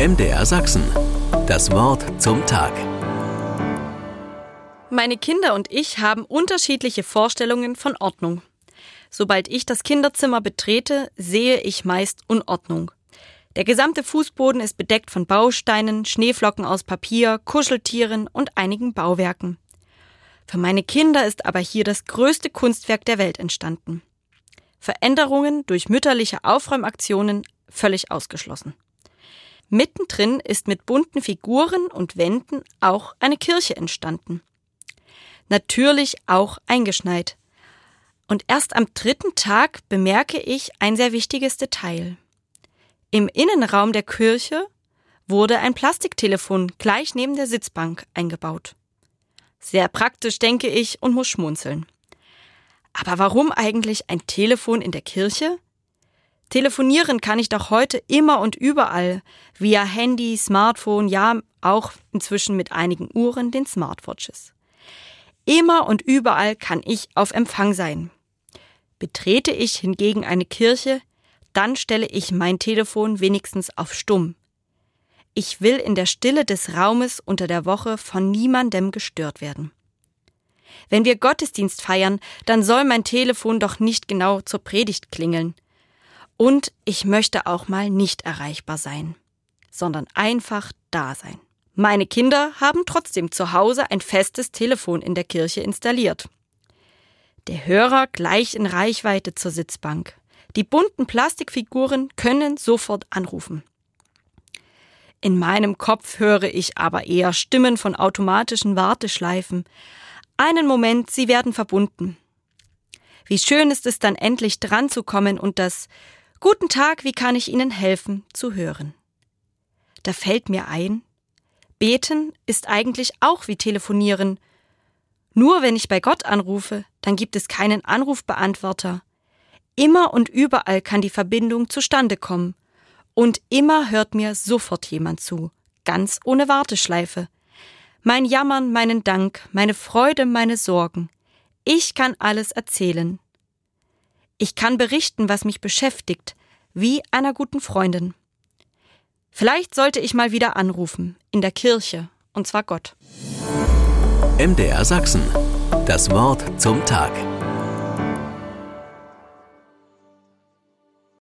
MDR Sachsen. Das Wort zum Tag. Meine Kinder und ich haben unterschiedliche Vorstellungen von Ordnung. Sobald ich das Kinderzimmer betrete, sehe ich meist Unordnung. Der gesamte Fußboden ist bedeckt von Bausteinen, Schneeflocken aus Papier, Kuscheltieren und einigen Bauwerken. Für meine Kinder ist aber hier das größte Kunstwerk der Welt entstanden. Veränderungen durch mütterliche Aufräumaktionen völlig ausgeschlossen. Mittendrin ist mit bunten Figuren und Wänden auch eine Kirche entstanden. Natürlich auch eingeschneit. Und erst am dritten Tag bemerke ich ein sehr wichtiges Detail. Im Innenraum der Kirche wurde ein Plastiktelefon gleich neben der Sitzbank eingebaut. Sehr praktisch, denke ich, und muss schmunzeln. Aber warum eigentlich ein Telefon in der Kirche? Telefonieren kann ich doch heute immer und überall, via Handy, Smartphone, ja auch inzwischen mit einigen Uhren, den Smartwatches. Immer und überall kann ich auf Empfang sein. Betrete ich hingegen eine Kirche, dann stelle ich mein Telefon wenigstens auf stumm. Ich will in der Stille des Raumes unter der Woche von niemandem gestört werden. Wenn wir Gottesdienst feiern, dann soll mein Telefon doch nicht genau zur Predigt klingeln. Und ich möchte auch mal nicht erreichbar sein, sondern einfach da sein. Meine Kinder haben trotzdem zu Hause ein festes Telefon in der Kirche installiert. Der Hörer gleich in Reichweite zur Sitzbank. Die bunten Plastikfiguren können sofort anrufen. In meinem Kopf höre ich aber eher Stimmen von automatischen Warteschleifen. Einen Moment, sie werden verbunden. Wie schön ist es dann endlich dran zu kommen und das Guten Tag, wie kann ich Ihnen helfen zu hören. Da fällt mir ein, beten ist eigentlich auch wie telefonieren. Nur wenn ich bei Gott anrufe, dann gibt es keinen Anrufbeantworter. Immer und überall kann die Verbindung zustande kommen. Und immer hört mir sofort jemand zu, ganz ohne Warteschleife. Mein Jammern, meinen Dank, meine Freude, meine Sorgen. Ich kann alles erzählen. Ich kann berichten, was mich beschäftigt, wie einer guten Freundin. Vielleicht sollte ich mal wieder anrufen, in der Kirche, und zwar Gott. MDR Sachsen. Das Wort zum Tag.